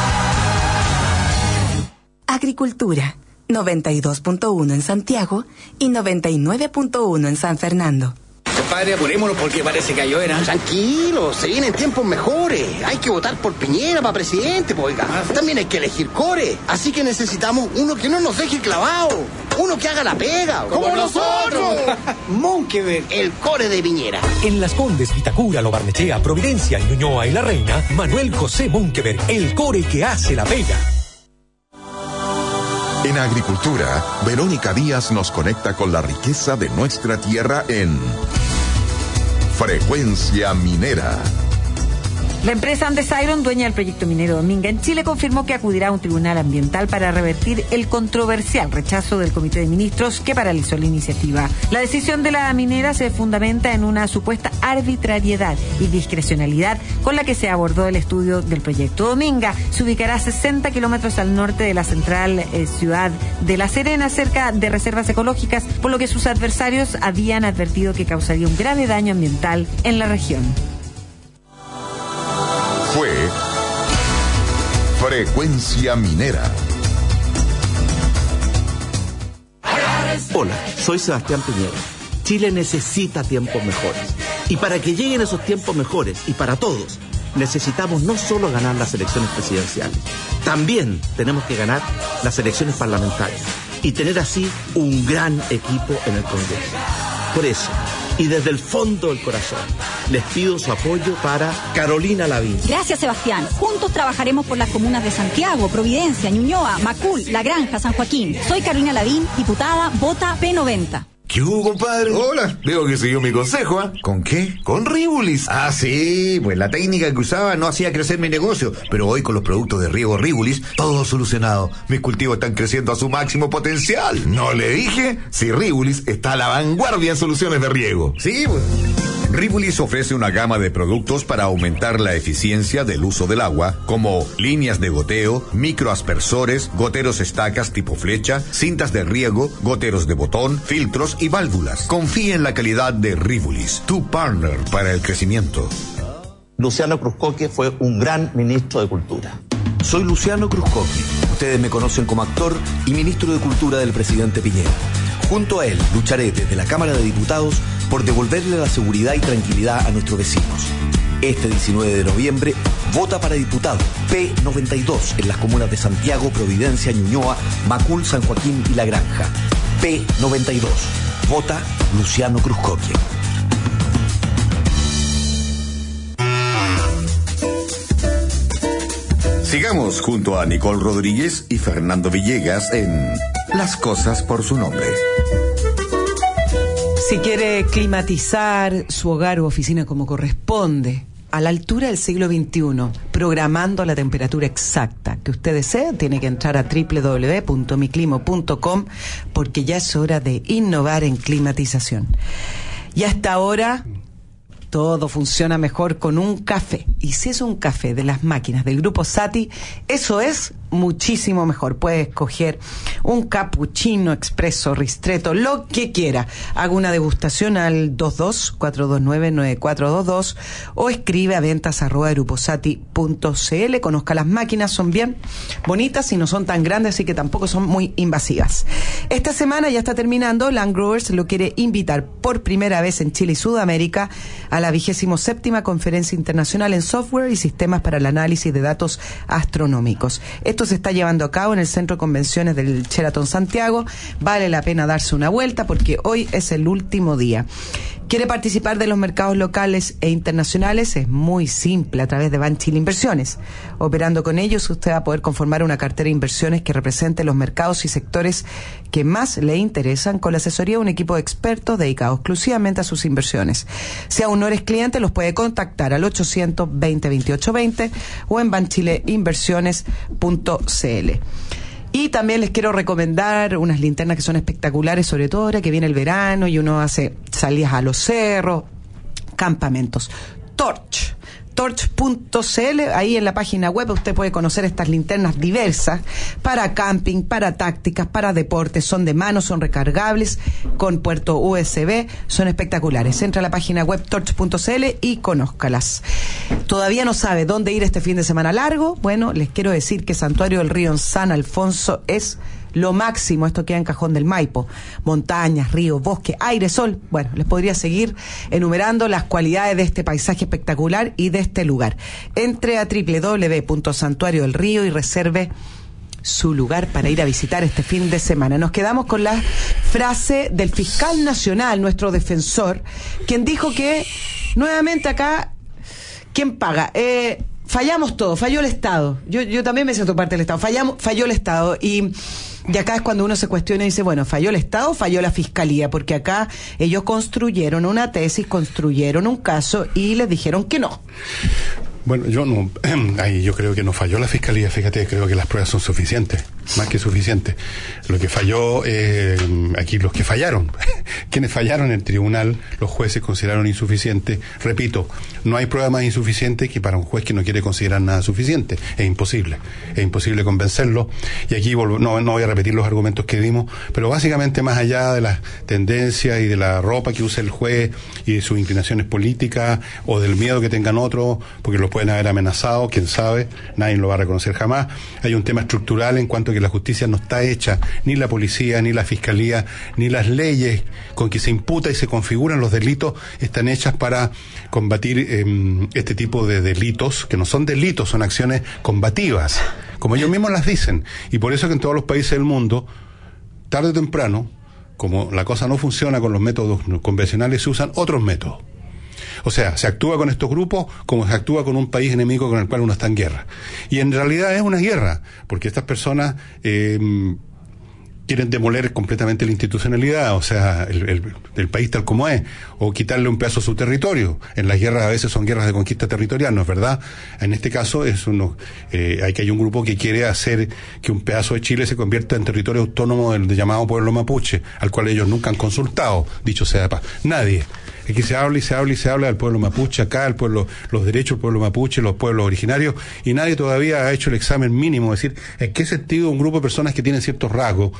Agricultura, 92.1 en Santiago y 99.1 en San Fernando. Compadre, apurémonos porque parece que lloverá. Tranquilo, se vienen tiempos mejores. Hay que votar por Piñera para presidente, pues, oiga. También hay que elegir core. Así que necesitamos uno que no nos deje clavado. Uno que haga la pega. Como nosotros. Monkeberg, el core de Piñera. En Las Condes, Vitacura, Lo Barnechea, Providencia, Ñuñoa y La Reina, Manuel José Munkeberg, el core que hace la pega. En agricultura, Verónica Díaz nos conecta con la riqueza de nuestra tierra en Frecuencia Minera. La empresa Andes Iron, dueña del proyecto minero Dominga en Chile, confirmó que acudirá a un tribunal ambiental para revertir el controversial rechazo del Comité de Ministros que paralizó la iniciativa. La decisión de la minera se fundamenta en una supuesta arbitrariedad y discrecionalidad con la que se abordó el estudio del proyecto Dominga. Se ubicará a 60 kilómetros al norte de la central eh, ciudad de La Serena, cerca de reservas ecológicas, por lo que sus adversarios habían advertido que causaría un grave daño ambiental en la región. Fue Frecuencia Minera. Hola, soy Sebastián Piñera. Chile necesita tiempos mejores. Y para que lleguen esos tiempos mejores, y para todos, necesitamos no solo ganar las elecciones presidenciales, también tenemos que ganar las elecciones parlamentarias y tener así un gran equipo en el Congreso. Por eso, y desde el fondo del corazón, les pido su apoyo para Carolina Lavín. Gracias, Sebastián. Juntos trabajaremos por las comunas de Santiago, Providencia, Ñuñoa, Macul, La Granja, San Joaquín. Soy Carolina Lavín, diputada, vota P90. ¿Qué hubo, compadre? Hola. Veo que siguió mi consejo, ¿ah? ¿Con qué? Con Ribulis. Ah, sí, pues la técnica que usaba no hacía crecer mi negocio, pero hoy con los productos de riego Ribulis, todo solucionado. Mis cultivos están creciendo a su máximo potencial. ¿No le dije? Si Ribulis está a la vanguardia en soluciones de riego. Sí, pues. Ribulis ofrece una gama de productos para aumentar la eficiencia del uso del agua, como líneas de goteo, microaspersores, goteros estacas tipo flecha, cintas de riego, goteros de botón, filtros y válvulas. Confíe en la calidad de Ribulis, tu partner para el crecimiento. Luciano Cruzcoque fue un gran ministro de Cultura. Soy Luciano Cruzcoque. Ustedes me conocen como actor y ministro de Cultura del presidente Piñera. Junto a él lucharé desde la Cámara de Diputados por devolverle la seguridad y tranquilidad a nuestros vecinos. Este 19 de noviembre, vota para diputado P92 en las comunas de Santiago, Providencia, Ñuñoa, Macul, San Joaquín y La Granja. P92. Vota Luciano Cruzcoque. Sigamos junto a Nicole Rodríguez y Fernando Villegas en Las cosas por su nombre. Si quiere climatizar su hogar u oficina como corresponde, a la altura del siglo XXI, programando la temperatura exacta que usted desee, tiene que entrar a www.miclimo.com porque ya es hora de innovar en climatización. Y hasta ahora todo funciona mejor con un café. Y si es un café de las máquinas del grupo Sati, eso es muchísimo mejor. Puede escoger un cappuccino, expreso, ristreto, lo que quiera. Haga una degustación al 22-429-9422 o escribe a ventas arroba. Conozca las máquinas, son bien bonitas y no son tan grandes, así que tampoco son muy invasivas. Esta semana ya está terminando. Land Growers lo quiere invitar por primera vez en Chile y Sudamérica a la vigésimo séptima conferencia internacional en software y sistemas para el análisis de datos astronómicos. Esto se está llevando a cabo en el Centro de Convenciones del Sheraton Santiago. Vale la pena darse una vuelta porque hoy es el último día. ¿Quiere participar de los mercados locales e internacionales? Es muy simple a través de Banchile Inversiones. Operando con ellos, usted va a poder conformar una cartera de inversiones que represente los mercados y sectores que más le interesan con la asesoría de un equipo de expertos dedicado exclusivamente a sus inversiones. Si aún no eres cliente, los puede contactar al 820 2820 o en banchileinversiones.cl. Y también les quiero recomendar unas linternas que son espectaculares, sobre todo ahora que viene el verano y uno hace salidas a los cerros, campamentos. Torch torch.cl, ahí en la página web usted puede conocer estas linternas diversas para camping, para tácticas, para deportes, son de mano, son recargables con puerto USB, son espectaculares. Entra a la página web torch.cl y conózcalas. ¿Todavía no sabe dónde ir este fin de semana largo? Bueno, les quiero decir que Santuario del Río en San Alfonso es lo máximo, esto queda en Cajón del Maipo, montañas, ríos, bosque, aire, sol. Bueno, les podría seguir enumerando las cualidades de este paisaje espectacular y de este lugar. Entre a www.santuario del río y reserve su lugar para ir a visitar este fin de semana. Nos quedamos con la frase del fiscal nacional, nuestro defensor, quien dijo que nuevamente acá, ¿quién paga? Eh, fallamos todo, falló el Estado. Yo, yo también me siento parte del Estado. Fallamos, falló el Estado. Y y acá es cuando uno se cuestiona y dice, bueno, ¿falló el Estado o falló la Fiscalía? Porque acá ellos construyeron una tesis, construyeron un caso y les dijeron que no. Bueno, yo no, ahí yo creo que no falló la fiscalía, fíjate, creo que las pruebas son suficientes, más que suficientes. Lo que falló, eh, aquí los que fallaron, quienes fallaron en el tribunal, los jueces consideraron insuficiente. Repito, no hay prueba más insuficiente que para un juez que no quiere considerar nada suficiente. Es imposible, es imposible convencerlo. Y aquí no, no voy a repetir los argumentos que dimos, pero básicamente más allá de las tendencias y de la ropa que usa el juez y de sus inclinaciones políticas o del miedo que tengan otros, porque los pueden haber amenazado, quién sabe, nadie lo va a reconocer jamás. Hay un tema estructural en cuanto a que la justicia no está hecha, ni la policía, ni la fiscalía, ni las leyes con que se imputa y se configuran los delitos están hechas para combatir eh, este tipo de delitos, que no son delitos, son acciones combativas, como ellos mismos las dicen. Y por eso que en todos los países del mundo, tarde o temprano, como la cosa no funciona con los métodos convencionales, se usan otros métodos. O sea, se actúa con estos grupos como se actúa con un país enemigo con el cual uno está en guerra. Y en realidad es una guerra, porque estas personas eh, quieren demoler completamente la institucionalidad, o sea, el, país tal como es, o quitarle un pedazo a su territorio. En las guerras a veces son guerras de conquista territorial, ¿no es verdad? En este caso es uno, eh, hay que hay un grupo que quiere hacer que un pedazo de Chile se convierta en territorio autónomo del llamado pueblo mapuche, al cual ellos nunca han consultado, dicho sea de paz. Nadie es que se habla y se habla y se habla del pueblo mapuche acá, el pueblo, los derechos del pueblo mapuche, los pueblos originarios, y nadie todavía ha hecho el examen mínimo, es decir, en qué sentido un grupo de personas que tienen ciertos rasgos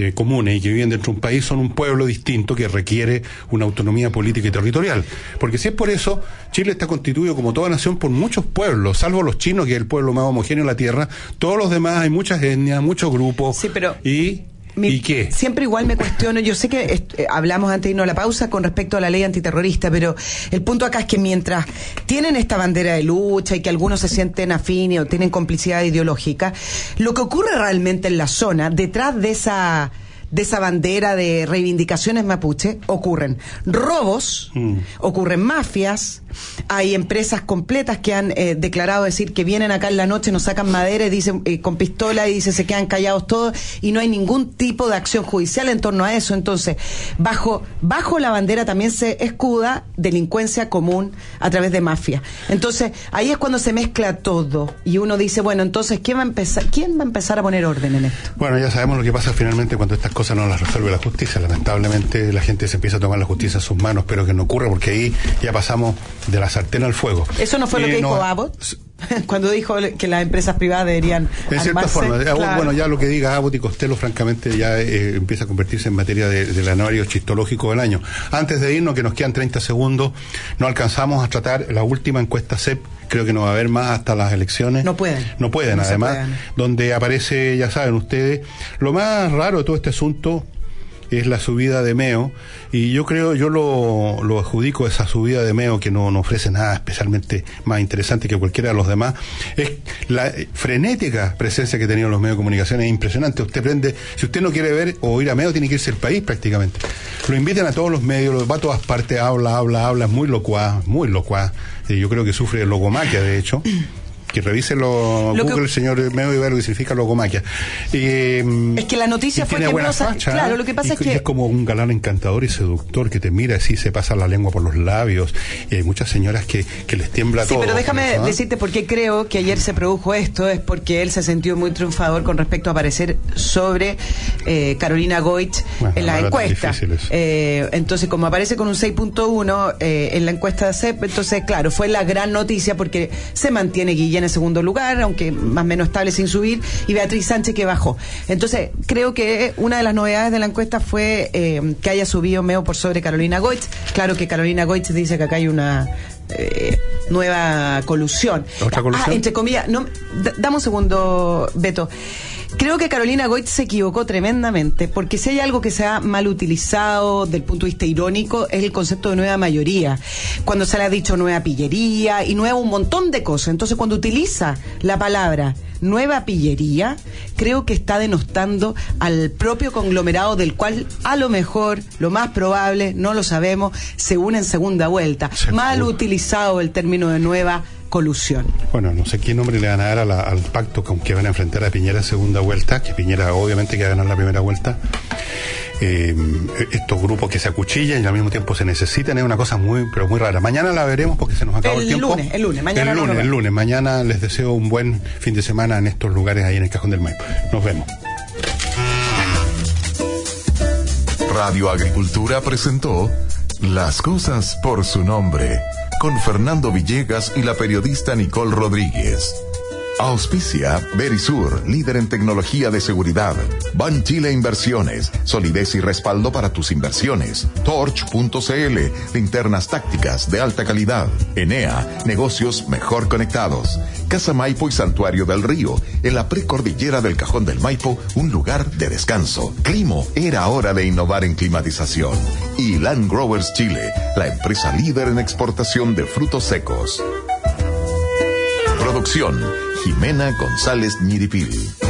eh, comunes y que viven dentro de un país son un pueblo distinto que requiere una autonomía política y territorial. Porque si es por eso, Chile está constituido como toda nación por muchos pueblos, salvo los chinos, que es el pueblo más homogéneo de la tierra, todos los demás hay muchas etnias, muchos grupos. Sí, pero... Y ¿Y qué? Siempre igual me cuestiono, yo sé que eh, hablamos antes de irnos a la pausa con respecto a la ley antiterrorista, pero el punto acá es que mientras tienen esta bandera de lucha y que algunos se sienten afines o tienen complicidad ideológica, lo que ocurre realmente en la zona, detrás de esa de esa bandera de reivindicaciones mapuche ocurren robos, mm. ocurren mafias, hay empresas completas que han eh, declarado decir que vienen acá en la noche, nos sacan madera y dicen eh, con pistola y dicen se quedan callados todos y no hay ningún tipo de acción judicial en torno a eso. Entonces, bajo, bajo la bandera también se escuda delincuencia común a través de mafia. Entonces, ahí es cuando se mezcla todo y uno dice, bueno, entonces, ¿quién va a empezar, quién va a, empezar a poner orden en esto? Bueno, ya sabemos lo que pasa finalmente cuando estas cosas no las resuelve la justicia. Lamentablemente la gente se empieza a tomar la justicia en sus manos, pero que no ocurra porque ahí ya pasamos de la sartén al fuego. ¿Eso no fue lo que dijo Abbott? Cuando dijo que las empresas privadas deberían. En cierta forma, bueno, ya lo que diga Abbott y Costello, francamente, ya eh, empieza a convertirse en materia de, del anuario chistológico del año. Antes de irnos, que nos quedan 30 segundos, no alcanzamos a tratar la última encuesta CEP creo que no va a haber más hasta las elecciones. No pueden. No pueden, además, donde aparece, ya saben ustedes, lo más raro de todo este asunto es la subida de Meo y yo creo, yo lo, lo adjudico esa subida de Meo que no, no, ofrece nada especialmente más interesante que cualquiera de los demás, es la frenética presencia que tenían los medios de comunicación, es impresionante, usted prende, si usted no quiere ver o ir a Meo tiene que irse al país prácticamente, lo invitan a todos los medios, lo va a todas partes, habla, habla, habla, es muy locuaz, muy locuaz, yo creo que sufre logomaquia de hecho que revise lo, Google, el señor Meo y ver lo que significa logomaquia. Eh, es que la noticia fue que buena claro, lo que pasa es que es como un galán encantador y seductor que te mira así, se pasa la lengua por los labios. Y hay muchas señoras que, que les tiembla todo. Sí, pero déjame decirte por qué creo que ayer se produjo esto. Es porque él se sintió muy triunfador con respecto a aparecer sobre eh, Carolina Goich en la encuesta. Eh, entonces, como aparece con un 6.1 eh, en la encuesta de CEP, entonces, claro, fue la gran noticia porque se mantiene Guillermo en segundo lugar, aunque más o menos estable sin subir, y Beatriz Sánchez que bajó. Entonces, creo que una de las novedades de la encuesta fue eh, que haya subido Meo por sobre Carolina Goitz. Claro que Carolina Goitz dice que acá hay una eh, nueva colusión. ¿Otra colusión? Ah, entre comillas, no, dame un segundo, Beto. Creo que Carolina Goitz se equivocó tremendamente, porque si hay algo que se ha mal utilizado desde el punto de vista irónico, es el concepto de nueva mayoría. Cuando se le ha dicho nueva pillería y nueva un montón de cosas. Entonces, cuando utiliza la palabra nueva pillería, creo que está denostando al propio conglomerado del cual a lo mejor, lo más probable, no lo sabemos, se une en segunda vuelta. Mal utilizado el término de nueva colusión. Bueno, no sé qué nombre le van a dar a la- al pacto con que van a enfrentar a Piñera segunda vuelta, que Piñera obviamente que va a ganar la primera vuelta. Eh, estos grupos que se acuchillan y al mismo tiempo se necesitan es una cosa muy, pero muy rara. Mañana la veremos porque se nos acabó el, El tiempo. lunes, el lunes, mañana El lunes, el lunes. Mañana les deseo un buen fin de semana en estos lugares ahí en el Cajón del Maipo. Nos vemos. Radio Agricultura presentó Las cosas por su nombre con Fernando Villegas y la periodista Nicole Rodríguez. Auspicia Verisur, líder en tecnología de seguridad. Ban Chile Inversiones, solidez y respaldo para tus inversiones. Torch.cl, linternas tácticas de alta calidad. Enea, negocios mejor conectados. Casa Maipo y Santuario del Río, en la precordillera del Cajón del Maipo, un lugar de descanso. Climo, era hora de innovar en climatización. Y Land Growers Chile, la empresa líder en exportación de frutos secos. Producción, Jimena González Ñiripil.